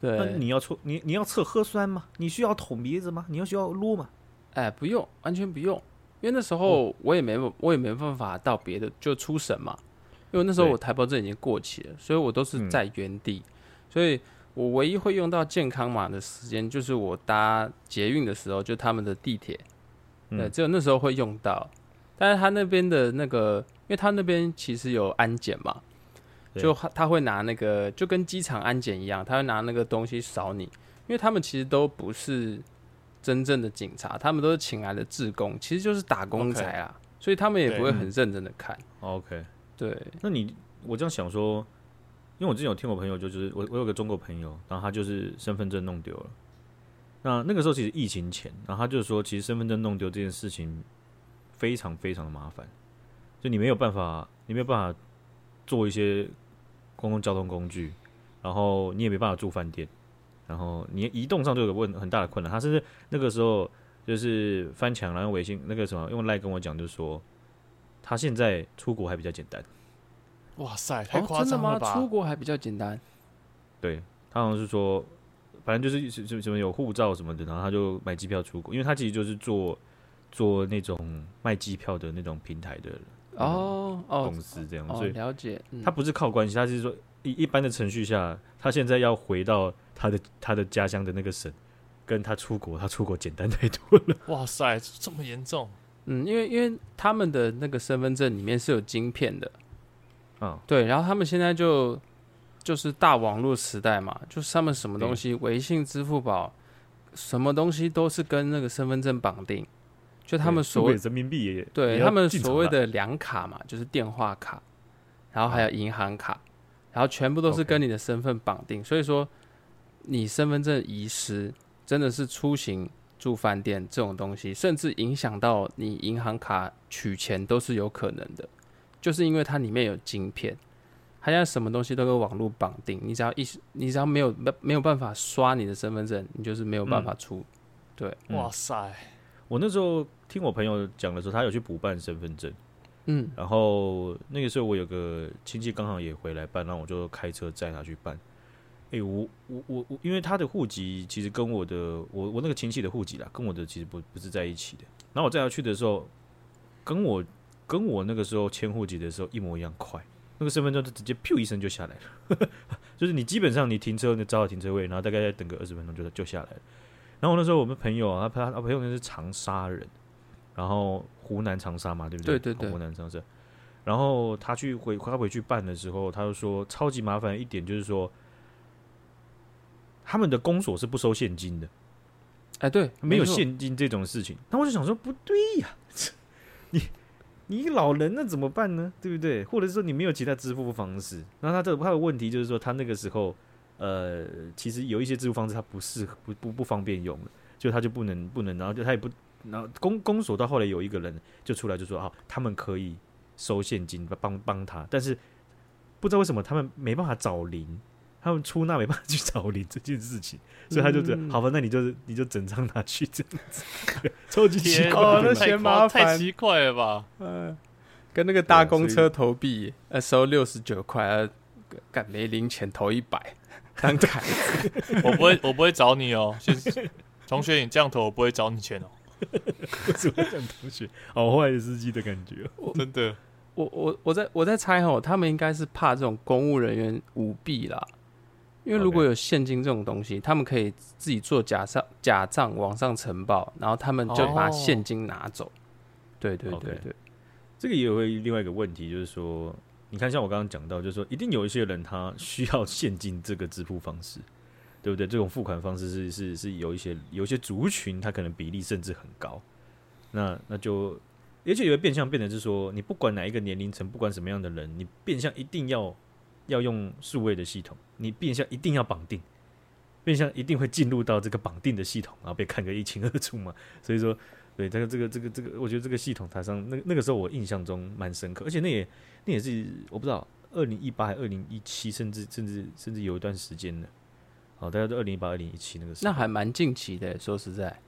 对，那你要测你你要测核酸吗？你需要捅鼻子吗？你要需要撸吗？哎，不用，完全不用，因为那时候我也没我也没办法到别的就出省嘛，因为那时候我台胞证已经过期了，所以我都是在原地，嗯、所以我唯一会用到健康码的时间就是我搭捷运的时候，就他们的地铁，对，只有那时候会用到，但是他那边的那个，因为他那边其实有安检嘛。就他会拿那个，就跟机场安检一样，他会拿那个东西扫你，因为他们其实都不是真正的警察，他们都是请来的志工，其实就是打工仔啊，okay. 所以他们也不会很认真的看。OK，对。那你我这样想说，因为我之前有听我朋友，就是我我有个中国朋友，然后他就是身份证弄丢了。那那个时候其实疫情前，然后他就说，其实身份证弄丢这件事情非常非常的麻烦，就你没有办法，你没有办法做一些。公共交通工具，然后你也没办法住饭店，然后你移动上就有个问很大的困难。他甚至那个时候就是翻墙，然后微信那个什么用赖跟我讲，就是说他现在出国还比较简单。哇塞，太夸张了吧？哦，真的吗？出国还比较简单？对，他好像是说，反正就是什什么有护照什么的，然后他就买机票出国，因为他其实就是做做那种卖机票的那种平台的。哦哦，公司这样，哦、所以了解。他不是靠关系，他是说一一般的程序下，他现在要回到他的他的家乡的那个省，跟他出国，他出国简单太多了。哇塞，这么严重？嗯，因为因为他们的那个身份证里面是有晶片的，嗯，对，然后他们现在就就是大网络时代嘛，就是他们什么东西，微信、支付宝，什么东西都是跟那个身份证绑定。就他们所谓人民币也对他们所谓的两卡嘛，就是电话卡，然后还有银行卡，然后全部都是跟你的身份绑定。所以说，你身份证遗失，真的是出行、住饭店这种东西，甚至影响到你银行卡取钱都是有可能的。就是因为它里面有晶片，它现在什么东西都跟网络绑定，你只要一你只要没有没没有办法刷你的身份证，你就是没有办法出。对，哇塞！我那时候听我朋友讲的时候，他有去补办身份证，嗯，然后那个时候我有个亲戚刚好也回来办，然后我就开车载他去办。哎、我我我我，因为他的户籍其实跟我的我我那个亲戚的户籍啦，跟我的其实不不是在一起的。然后我载他去的时候，跟我跟我那个时候迁户籍的时候一模一样快，那个身份证就直接噗一声就下来了，就是你基本上你停车你找好停车位，然后大概再等个二十分钟就就下来了。然后那时候我们朋友啊，他他朋友那是长沙人，然后湖南长沙嘛，对不对？对对对，湖南长沙。然后他去回他回去办的时候，他就说超级麻烦一点就是说，他们的公所是不收现金的。哎，对，没有现金这种事情。那我就想说，不对呀，你你老人那怎么办呢？对不对？或者是说你没有其他支付方式？那他这他的问题就是说，他那个时候。呃，其实有一些支付方式他不适合不不不方便用了，就他就不能不能，然后就他也不，然后公公所到后来有一个人就出来就说啊，他们可以收现金帮帮他，但是不知道为什么他们没办法找零，他们出纳没办法去找零这件事情，所以他就这样、嗯、好吧，那你就你就整张拿去这样子，超级奇怪，哦，那嫌麻烦，太奇怪了吧？嗯，跟那个搭公车投币，呃，收六十九块，啊，干没零钱投一百。当凯，我不会，我不会找你哦，先同学，你这样投我不会找你钱哦。为什么这样同学？好坏的司机的感觉，真的。我我我在我在猜哦，他们应该是怕这种公务人员舞弊啦，因为如果有现金这种东西，他们可以自己做假账假账往上呈报，然后他们就把现金拿走。对对对对，这个也会另外一个问题，就是说。你看，像我刚刚讲到，就是说，一定有一些人他需要现金这个支付方式，对不对？这种付款方式是是是有一些有一些族群，他可能比例甚至很高。那那就，而且有个变相变成是说，你不管哪一个年龄层，不管什么样的人，你变相一定要要用数位的系统，你变相一定要绑定，变相一定会进入到这个绑定的系统，然后被看个一清二楚嘛。所以说。对，这个这个这个这个，我觉得这个系统台上那那个时候我印象中蛮深刻，而且那也那也是我不知道二零一八还是二零一七，甚至甚至甚至有一段时间的，好，大家都二零一八二零一七那个时候，那还蛮近期的，说实在。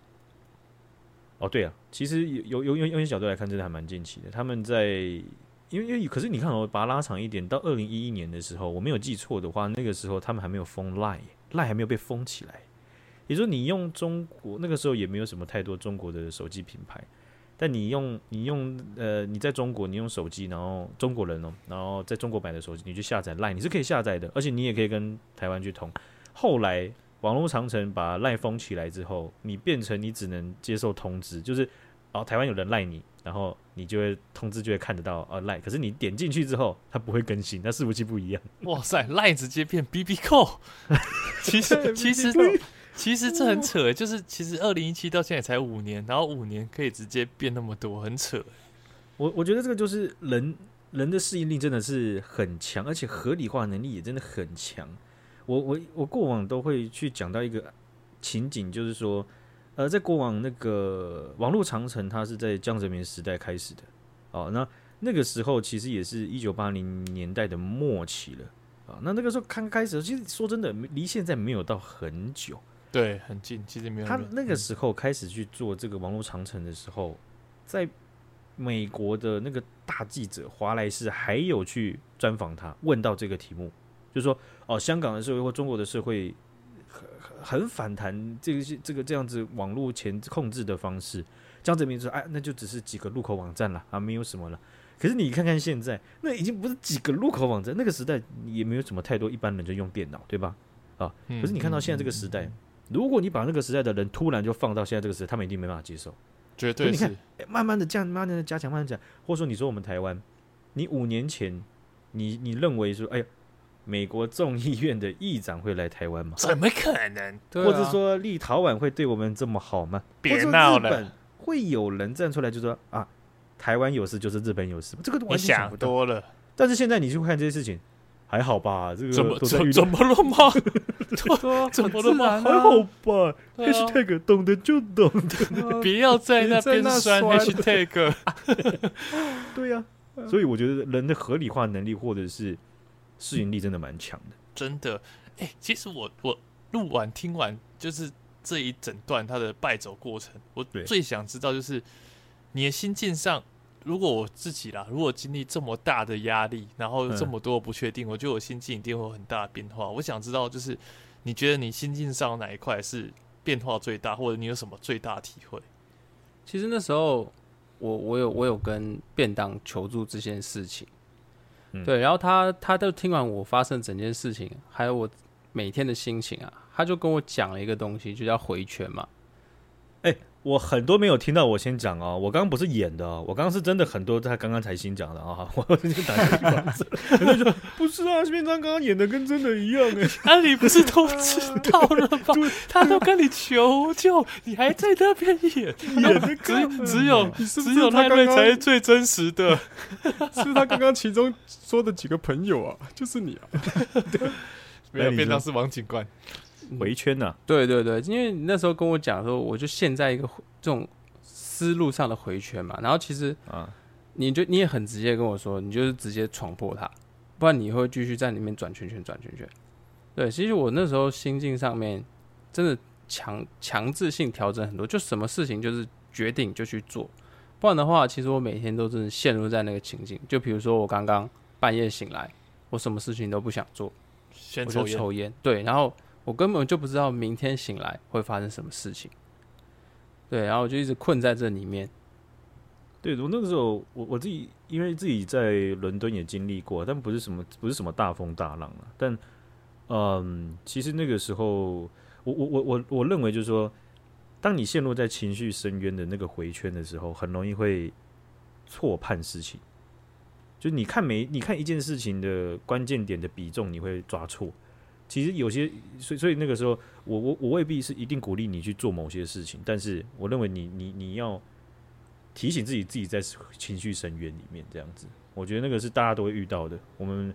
哦，对啊，其实有有有用一些角度来看，真的还蛮近期的。他们在因为因为可是你看哦把它拉长一点，到二零一一年的时候，我没有记错的话，那个时候他们还没有封 Line，Line 还没有被封起来。也就是说，你用中国那个时候也没有什么太多中国的手机品牌，但你用你用呃你在中国你用手机，然后中国人哦，然后在中国买的手机，你去下载 Line，你是可以下载的，而且你也可以跟台湾去通。后来网络长城把 Line 封起来之后，你变成你只能接受通知，就是哦台湾有人赖你，然后你就会通知就会看得到啊赖，可是你点进去之后它不会更新，那伺服器不一样。哇塞，赖直接变 BB Call，其实其实。其实这很扯，就是其实二零一七到现在才五年，然后五年可以直接变那么多，很扯。我我觉得这个就是人人的适应力真的是很强，而且合理化能力也真的很强。我我我过往都会去讲到一个情景，就是说，呃，在过往那个网络长城，它是在江泽民时代开始的，哦，那那个时候其实也是一九八零年代的末期了，啊，那那个时候刚开始，其实说真的，离现在没有到很久。对，很近，其实没有。他那个时候开始去做这个网络长城的时候，在美国的那个大记者华莱士还有去专访他，问到这个题目，就是说哦，香港的社会或中国的社会很很反弹这个这个这样子网络前控制的方式。江泽民说：“哎，那就只是几个入口网站了啊，没有什么了。”可是你看看现在，那已经不是几个入口网站，那个时代也没有什么太多一般人就用电脑，对吧？啊，可是你看到现在这个时代。如果你把那个时代的人突然就放到现在这个时代，他们一定没办法接受，绝对是。你看，慢慢的这样，慢慢的加强，慢慢讲，或者说你说我们台湾，你五年前你你认为说，哎呀，美国众议院的议长会来台湾吗？怎么可能？或者说立陶宛会对我们这么好吗？别闹了，会有人站出来就说啊，台湾有事就是日本有事，这个完全想多了。但是现在你去看这些事情。还好吧，这个怎么怎怎么了吗？怎么了吗？还好吧。Hashtag 懂得就懂得，不要在那边酸 Hashtag。对呀，所以我觉得人的合理化能力或者是适应力真的蛮强的。真的，哎，其实我我录完听完就是这一整段他的败走过程，我最想知道就是你的心境上。如果我自己啦，如果经历这么大的压力，然后这么多不确定，嗯、我觉得我心境一定会有很大的变化。我想知道，就是你觉得你心境上哪一块是变化最大，或者你有什么最大体会？其实那时候我我有我有跟便当求助这件事情，对，然后他他就听完我发生整件事情，还有我每天的心情啊，他就跟我讲了一个东西，就叫回圈嘛。哎。我很多没有听到，我先讲哦。我刚刚不是演的，我刚刚是真的很多，他刚刚才新讲的啊。我先打个预防针，很多人说不是啊，片章刚刚演的跟真的一样哎。啊，你不是都知道了吧？他都跟你求救，你还在那边演？演只只有只有那位才是最真实的，是他刚刚其中说的几个朋友啊，就是你啊。没有，片章是王警官。回圈呢、啊？对对对，因为你那时候跟我讲说，我就陷在一个这种思路上的回圈嘛。然后其实啊，你就你也很直接跟我说，你就是直接闯破它，不然你会继续在里面转圈圈转圈圈。对，其实我那时候心境上面真的强强制性调整很多，就什么事情就是决定就去做，不然的话，其实我每天都真的陷入在那个情境。就比如说我刚刚半夜醒来，我什么事情都不想做，先抽烟，抽烟。对，然后。我根本就不知道明天醒来会发生什么事情，对，然后我就一直困在这里面。对，我那个时候，我我自己因为自己在伦敦也经历过，但不是什么不是什么大风大浪啊。但嗯，其实那个时候，我我我我我认为就是说，当你陷入在情绪深渊的那个回圈的时候，很容易会错判事情。就你看每你看一件事情的关键点的比重，你会抓错。其实有些，所以所以那个时候，我我我未必是一定鼓励你去做某些事情，但是我认为你你你要提醒自己自己在情绪深渊里面这样子，我觉得那个是大家都会遇到的，我们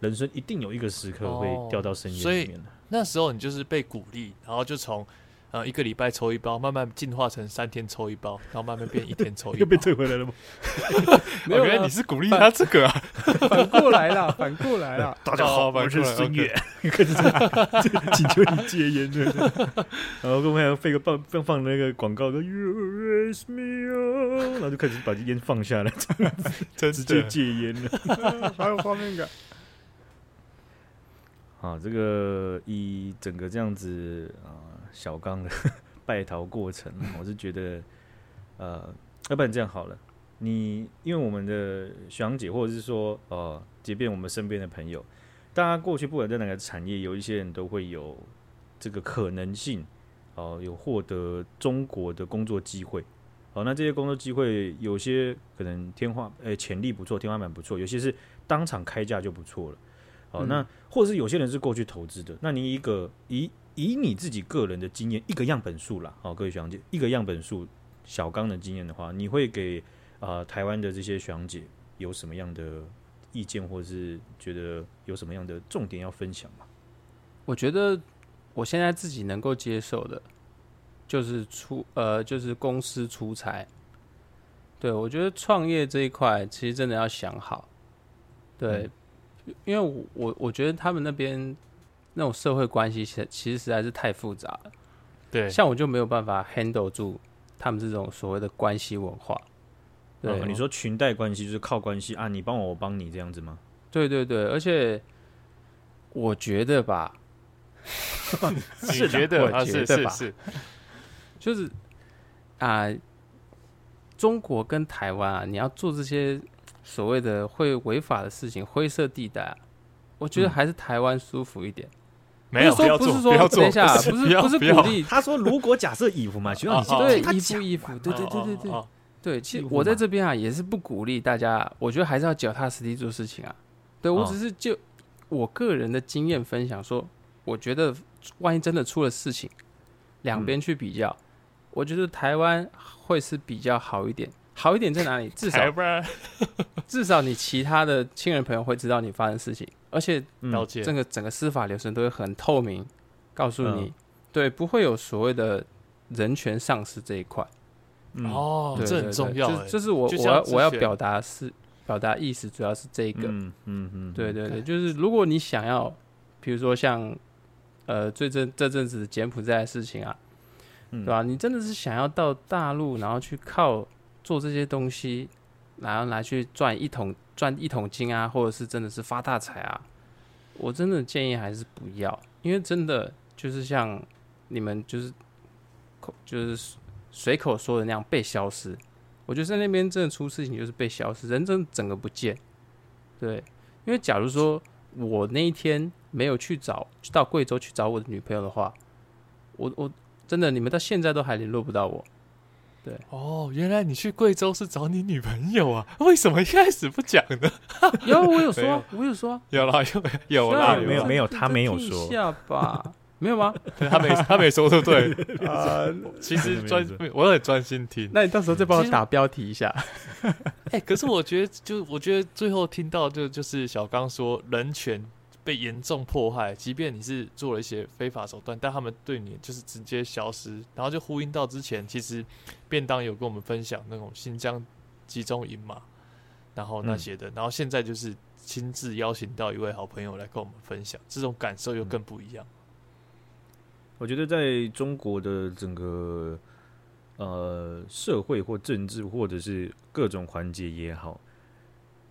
人生一定有一个时刻会掉到深渊里面的。哦，那时候你就是被鼓励，然后就从。呃，一个礼拜抽一包，慢慢进化成三天抽一包，然后慢慢变一天抽一包。又被退回来了吗？没有，原来你是鼓励他这个啊，反过来了，反过来了。大家好，我是孙越，开始请求你戒烟的。然后跟我们还要放放放那个广告，说 You raise me up，然后就开始把烟放下来，这样子，直接戒烟了，还有画面感。啊，这个以整个这样子啊。小刚的 败逃过程，我是觉得，呃，要不然这样好了，你因为我们的学长姐，或者是说，呃，即便我们身边的朋友，大家过去不管在哪个产业，有一些人都会有这个可能性，哦、呃，有获得中国的工作机会，好、呃，那这些工作机会有些可能天花，呃，潜力不错，天花板不错，有些是当场开价就不错了，好、那或者是有些人是过去投资的，那你一个一。以你自己个人的经验，一个样本数啦，好，各位学长姐，一个样本数，小刚的经验的话，你会给啊、呃、台湾的这些学长姐有什么样的意见，或者是觉得有什么样的重点要分享吗？我觉得我现在自己能够接受的，就是出呃，就是公司出差。对，我觉得创业这一块，其实真的要想好。对，嗯、因为我我我觉得他们那边。那种社会关系其实其实实在是太复杂了，对，像我就没有办法 handle 住他们这种所谓的关系文化。对，哦、你说裙带关系就是靠关系啊，你帮我，我帮你这样子吗？对对对，而且我觉得吧，你觉得我觉得吧，是是是就是啊、呃，中国跟台湾啊，你要做这些所谓的会违法的事情，灰色地带、啊，我觉得还是台湾舒服一点。嗯没有，不是说，不是说，等一下，不是不是鼓励。他说，如果假设衣服嘛，需要你对衣服衣服，对对对对对对。其实我在这边啊，也是不鼓励大家。我觉得还是要脚踏实地做事情啊。对我只是就我个人的经验分享说，我觉得万一真的出了事情，两边去比较，嗯、我觉得台湾会是比较好一点。好一点在哪里？至少 至少你其他的亲人朋友会知道你发生事情，而且了解整个整个司法流程都会很透明，告诉你，对，不会有所谓的人权丧失这一块。哦，这很重要。这是我我要我要表达是表达意思，主要是这一个。嗯嗯对对对，就是如果你想要，比如说像呃最近这阵子柬埔寨的事情啊，对吧？你真的是想要到大陆，然后去靠。做这些东西，然后拿去赚一桶赚一桶金啊，或者是真的是发大财啊，我真的建议还是不要，因为真的就是像你们就是口就是随口说的那样被消失。我觉得在那边真的出事情就是被消失，人真的整个不见。对，因为假如说我那一天没有去找到贵州去找我的女朋友的话，我我真的你们到现在都还联络不到我。对哦，原来你去贵州是找你女朋友啊？为什么一开始不讲呢？有，我有说，我有说，有啦，有有啦，没有没有，他没有说，下吧，没有吗？他没他没说，对不对？啊，其实专我很专心听。那你到时候再帮我打标题一下。哎，可是我觉得，就我觉得最后听到就就是小刚说人权。被严重迫害，即便你是做了一些非法手段，但他们对你就是直接消失，然后就呼应到之前，其实便当有跟我们分享那种新疆集中营嘛，然后那些的，嗯、然后现在就是亲自邀请到一位好朋友来跟我们分享，这种感受又更不一样。我觉得在中国的整个呃社会或政治或者是各种环节也好。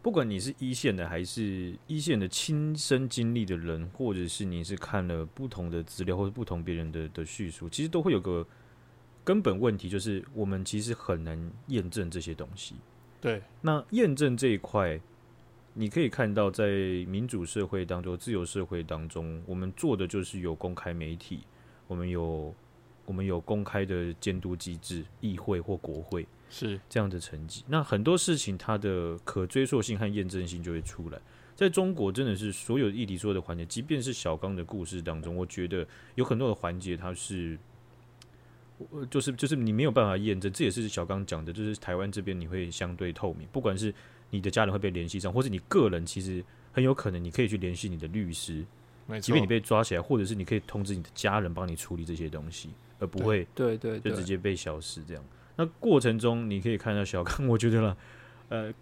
不管你是一线的还是一线的亲身经历的人，或者是你是看了不同的资料或者不同别人的的叙述，其实都会有个根本问题，就是我们其实很难验证这些东西。对，那验证这一块，你可以看到，在民主社会当中、自由社会当中，我们做的就是有公开媒体，我们有我们有公开的监督机制，议会或国会。是这样的成绩，那很多事情它的可追溯性和验证性就会出来。在中国，真的是所有议题所有的环节，即便是小刚的故事当中，我觉得有很多的环节，它是，就是就是你没有办法验证。这也是小刚讲的，就是台湾这边你会相对透明，不管是你的家人会被联系上，或者你个人其实很有可能你可以去联系你的律师，即便你被抓起来，或者是你可以通知你的家人帮你处理这些东西，而不会对对就直接被消失这样。那过程中，你可以看到小康，我觉得了，呃，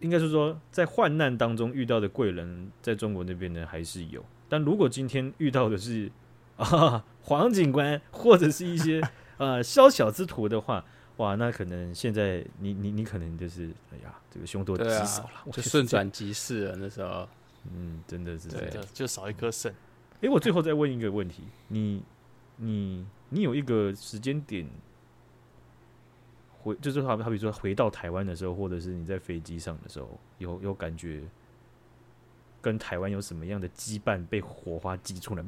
应该是说，在患难当中遇到的贵人，在中国那边呢还是有。但如果今天遇到的是啊黄警官或者是一些呃宵小之徒的话，哇，那可能现在你你你可能就是哎呀，这个凶多吉少了，就顺转即逝了。那时候，嗯，真的是这样，就少一颗肾。哎，我最后再问一个问题，你你你有一个时间点？回就是好，好比说回到台湾的时候，或者是你在飞机上的时候，有有感觉跟台湾有什么样的羁绊被火花激出来？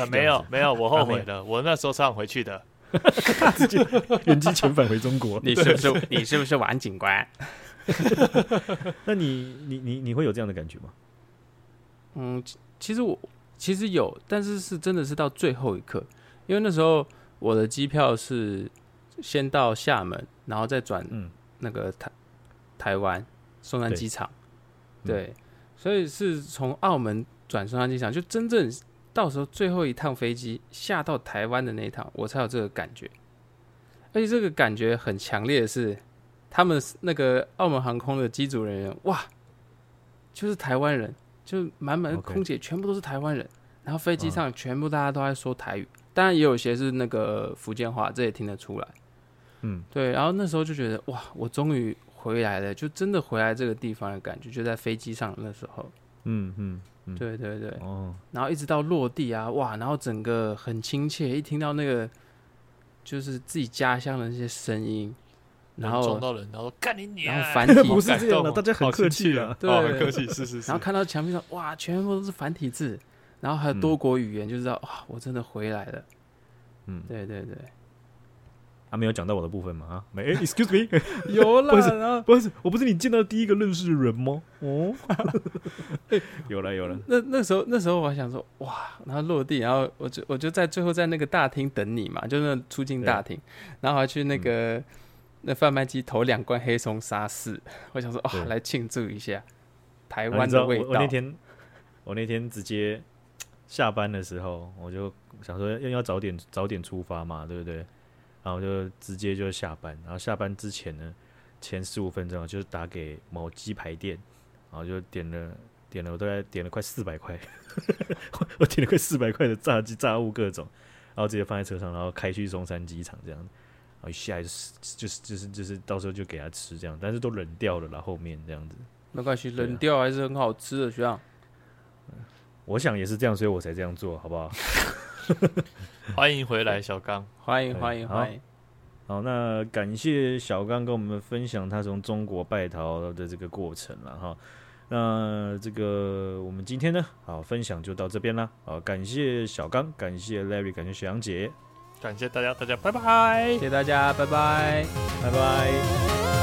啊，没有没有，我后悔了，我那时候想回去的，直接原机遣返回中国。你是不是你是不是王警官？那你你你你会有这样的感觉吗？嗯，其实我其实有，但是是真的是到最后一刻，因为那时候我的机票是。先到厦门，然后再转那个台、嗯、台湾松山机场，对，所以是从澳门转松山机场，就真正到时候最后一趟飞机下到台湾的那一趟，我才有这个感觉。而且这个感觉很强烈的是，他们那个澳门航空的机组人员，哇，就是台湾人，就满满的空姐全部都是台湾人.然后飞机上全部大家都在说台语，当然也有些是那个福建话，这也听得出来。嗯，对，然后那时候就觉得哇，我终于回来了，就真的回来这个地方的感觉，就在飞机上那时候。嗯嗯，嗯对对对。哦。然后一直到落地啊，哇，然后整个很亲切，一听到那个就是自己家乡的那些声音，然后撞到人，然后干你娘，然后繁体不是这样的，大家很客气啊，对，很客气，是是是。然后看到墙壁上哇，全部都是繁体字，然后还有多国语言，就知道哇，我真的回来了。嗯，对对对。啊，没有讲到我的部分吗？啊，没、欸、，excuse me，有了啦，然后不是，我不是你见到第一个认识的人吗？哦，有了有了。那那时候那时候我还想说，哇，然后落地，然后我就我就在最后在那个大厅等你嘛，就那出境大厅，然后还去那个、嗯、那贩卖机投两罐黑松沙士，我想说，哦，来庆祝一下台湾的味道。我，我那天我那天直接下班的时候，我就想说要要早点早点出发嘛，对不对？然后就直接就下班，然后下班之前呢，前十五分钟就是打给某鸡排店，然后就点了点了，我大概点了快四百块，我点了快四百块的炸鸡炸物各种，然后直接放在车上，然后开去松山机场这样，然后一下就是就是就是就是到时候就给他吃这样，但是都冷掉了，啦后后面这样子，没关系，冷掉还是很好吃的，学长。我想也是这样，所以我才这样做，好不好？欢迎回来，小刚。欢迎欢迎欢迎。好，那感谢小刚跟我们分享他从中国败逃的这个过程了哈。那这个我们今天呢，好分享就到这边啦。好，感谢小刚，感谢 Larry，感谢雪阳姐，感谢大家，大家拜拜，谢谢大家，拜拜，拜拜。